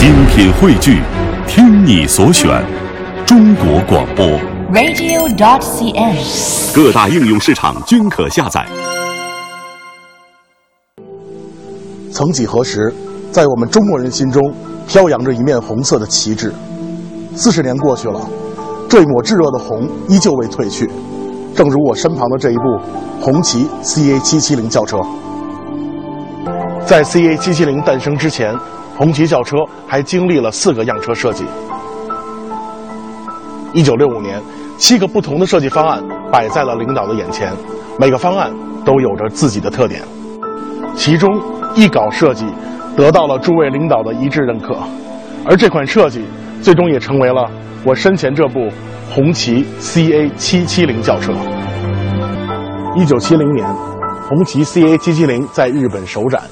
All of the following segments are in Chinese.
精品汇聚，听你所选，中国广播。radio.dot.cn，。各大应用市场均可下载。曾几何时，在我们中国人心中飘扬着一面红色的旗帜。四十年过去了，这一抹炙热的红依旧未褪去。正如我身旁的这一部红旗 CA 七七零轿车。在 CA 七七零诞生之前，红旗轿车还经历了四个样车设计。一九六五年，七个不同的设计方案摆在了领导的眼前，每个方案都有着自己的特点。其中，一稿设计得到了诸位领导的一致认可，而这款设计最终也成为了我身前这部红旗 CA 七七零轿车。一九七零年，红旗 CA 七七零在日本首展，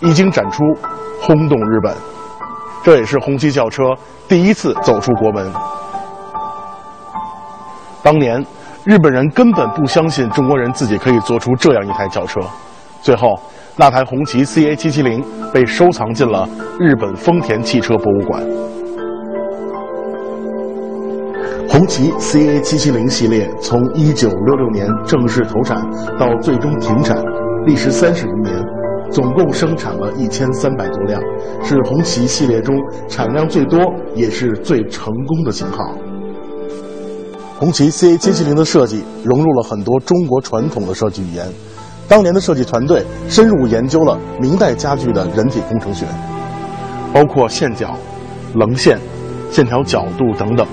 一经展出，轰动日本。这也是红旗轿车第一次走出国门。当年，日本人根本不相信中国人自己可以做出这样一台轿车。最后，那台红旗 CA 七七零被收藏进了日本丰田汽车博物馆。红旗 CA 七七零系列从一九六六年正式投产到最终停产，历时三十余年，总共生产了一千三百多辆，是红旗系列中产量最多也是最成功的型号。红旗 CA 七七零的设计融入了很多中国传统的设计语言。当年的设计团队深入研究了明代家具的人体工程学，包括线角、棱线、线条角度等等。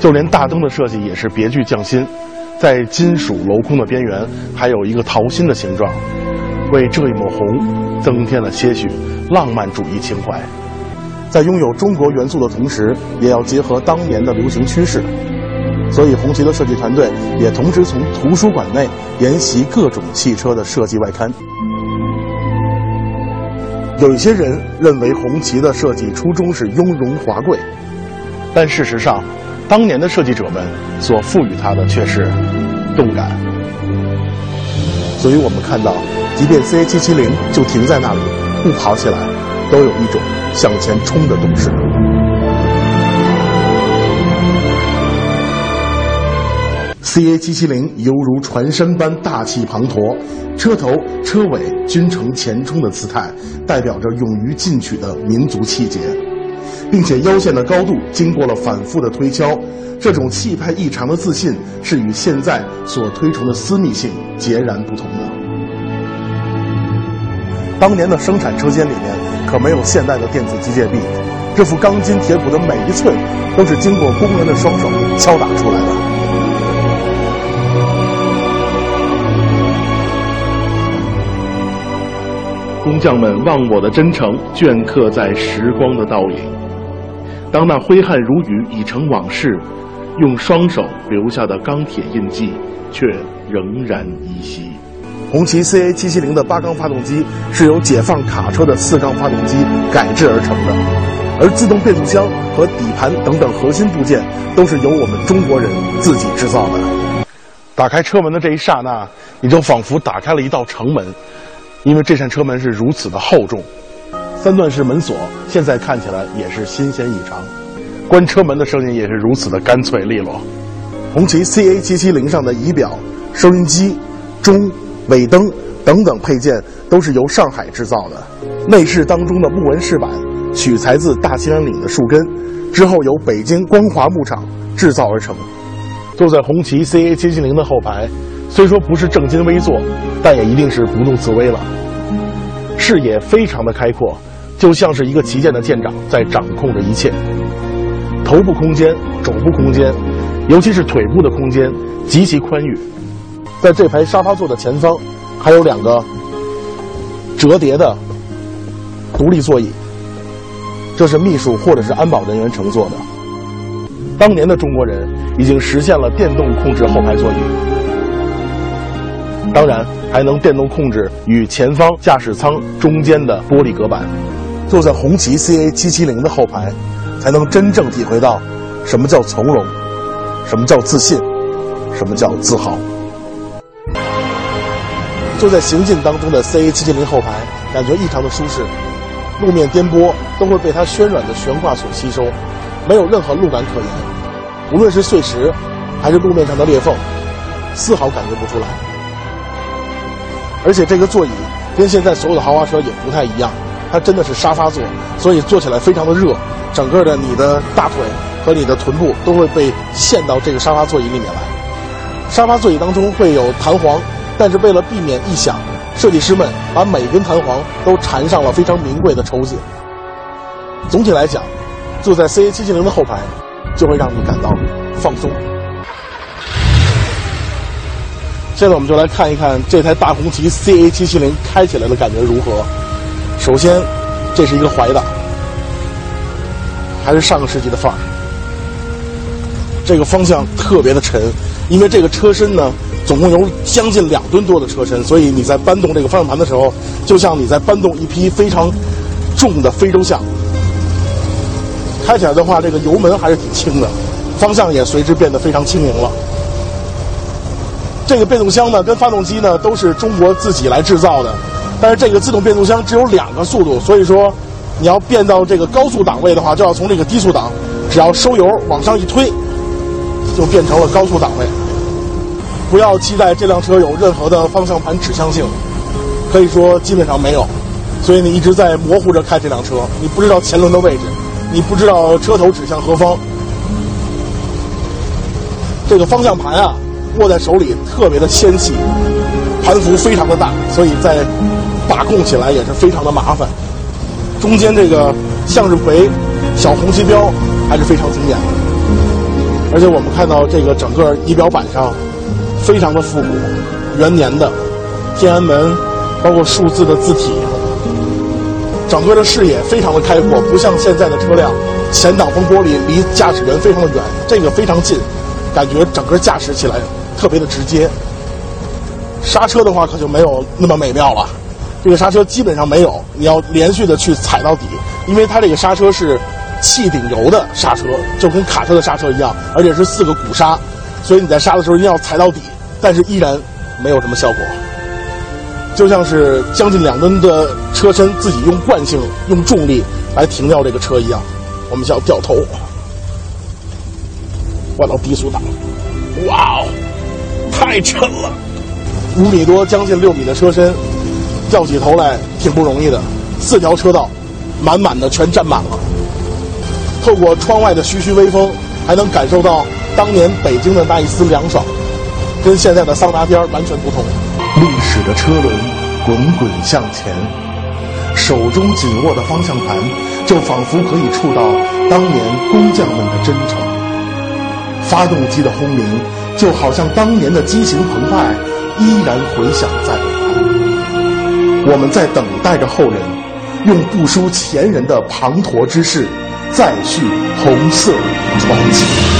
就连大灯的设计也是别具匠心，在金属镂空的边缘还有一个桃心的形状，为这一抹红增添了些许浪漫主义情怀。在拥有中国元素的同时，也要结合当年的流行趋势。所以，红旗的设计团队也同时从图书馆内研习各种汽车的设计外刊。有一些人认为红旗的设计初衷是雍容华贵，但事实上，当年的设计者们所赋予它的却是动感。所以我们看到，即便 CA 七七零就停在那里，不跑起来，都有一种向前冲的动势。CA 七七零犹如船身般大气磅礴，车头、车尾均呈前冲的姿态，代表着勇于进取的民族气节，并且腰线的高度经过了反复的推敲，这种气派异常的自信是与现在所推崇的私密性截然不同的。当年的生产车间里面可没有现代的电子机械臂，这副钢筋铁骨的每一寸都是经过工人的双手敲打出来的。工匠们忘我的真诚镌刻在时光的倒影。当那挥汗如雨已成往事，用双手留下的钢铁印记却仍然依稀。红旗 CA 七七零的八缸发动机是由解放卡车的四缸发动机改制而成的，而自动变速箱和底盘等等核心部件都是由我们中国人自己制造的。打开车门的这一刹那，你就仿佛打开了一道城门。因为这扇车门是如此的厚重，三段式门锁现在看起来也是新鲜异常，关车门的声音也是如此的干脆利落。红旗 CA 七七零上的仪表、收音机、钟、尾灯等等配件都是由上海制造的，内饰当中的木纹饰板取材自大兴安岭的树根，之后由北京光华牧场制造而成。坐在红旗 CA 七七零的后排。虽说不是正襟危坐，但也一定是不怒自威了。视野非常的开阔，就像是一个旗舰的舰长在掌控着一切。头部空间、肘部空间，尤其是腿部的空间极其宽裕。在这排沙发座的前方，还有两个折叠的独立座椅，这是秘书或者是安保人员乘坐的。当年的中国人已经实现了电动控制后排座椅。当然，还能电动控制与前方驾驶舱中间的玻璃隔板。坐在红旗 CA 七七零的后排，才能真正体会到什么叫从容，什么叫自信，什么叫自豪。坐在行进当中的 CA 七七零后排，感觉异常的舒适。路面颠簸，都会被它暄软的悬挂所吸收，没有任何路感可言。无论是碎石，还是路面上的裂缝，丝毫感觉不出来。而且这个座椅跟现在所有的豪华车也不太一样，它真的是沙发座，所以坐起来非常的热，整个的你的大腿和你的臀部都会被陷到这个沙发座椅里面来。沙发座椅当中会有弹簧，但是为了避免异响，设计师们把每根弹簧都缠上了非常名贵的绸子。总体来讲，坐在 CA770 的后排，就会让你感到放松。现在我们就来看一看这台大红旗 CA770 开起来的感觉如何。首先，这是一个怀档，还是上个世纪的范儿。这个方向特别的沉，因为这个车身呢，总共有将近两吨多的车身，所以你在搬动这个方向盘的时候，就像你在搬动一匹非常重的非洲象。开起来的话，这个油门还是挺轻的，方向也随之变得非常轻盈了。这个变速箱呢，跟发动机呢都是中国自己来制造的，但是这个自动变速箱只有两个速度，所以说你要变到这个高速档位的话，就要从这个低速档，只要收油往上一推，就变成了高速档位。不要期待这辆车有任何的方向盘指向性，可以说基本上没有，所以你一直在模糊着开这辆车，你不知道前轮的位置，你不知道车头指向何方。这个方向盘啊。握在手里特别的纤细，盘幅非常的大，所以在把控起来也是非常的麻烦。中间这个向日葵小红旗标还是非常经典的，而且我们看到这个整个仪表板上非常的复古，元年的天安门，包括数字的字体，整个的视野非常的开阔，不像现在的车辆前挡风玻璃离驾驶员非常的远，这个非常近，感觉整个驾驶起来。特别的直接，刹车的话可就没有那么美妙了。这个刹车基本上没有，你要连续的去踩到底，因为它这个刹车是气顶油的刹车，就跟卡车的刹车一样，而且是四个鼓刹，所以你在刹的时候一定要踩到底，但是依然没有什么效果，就像是将近两吨的车身自己用惯性用重力来停掉这个车一样。我们要掉头，换到低速档，哇哦！太沉了，五米多，将近六米的车身，掉起头来挺不容易的。四条车道，满满的全占满了。透过窗外的徐徐微风，还能感受到当年北京的那一丝凉爽，跟现在的桑拿天完全不同。历史的车轮滚滚向前，手中紧握的方向盘，就仿佛可以触到当年工匠们的真诚。发动机的轰鸣。就好像当年的激情澎湃，依然回响在。我们在等待着后人，用不输前人的滂沱之势，再续红色传奇。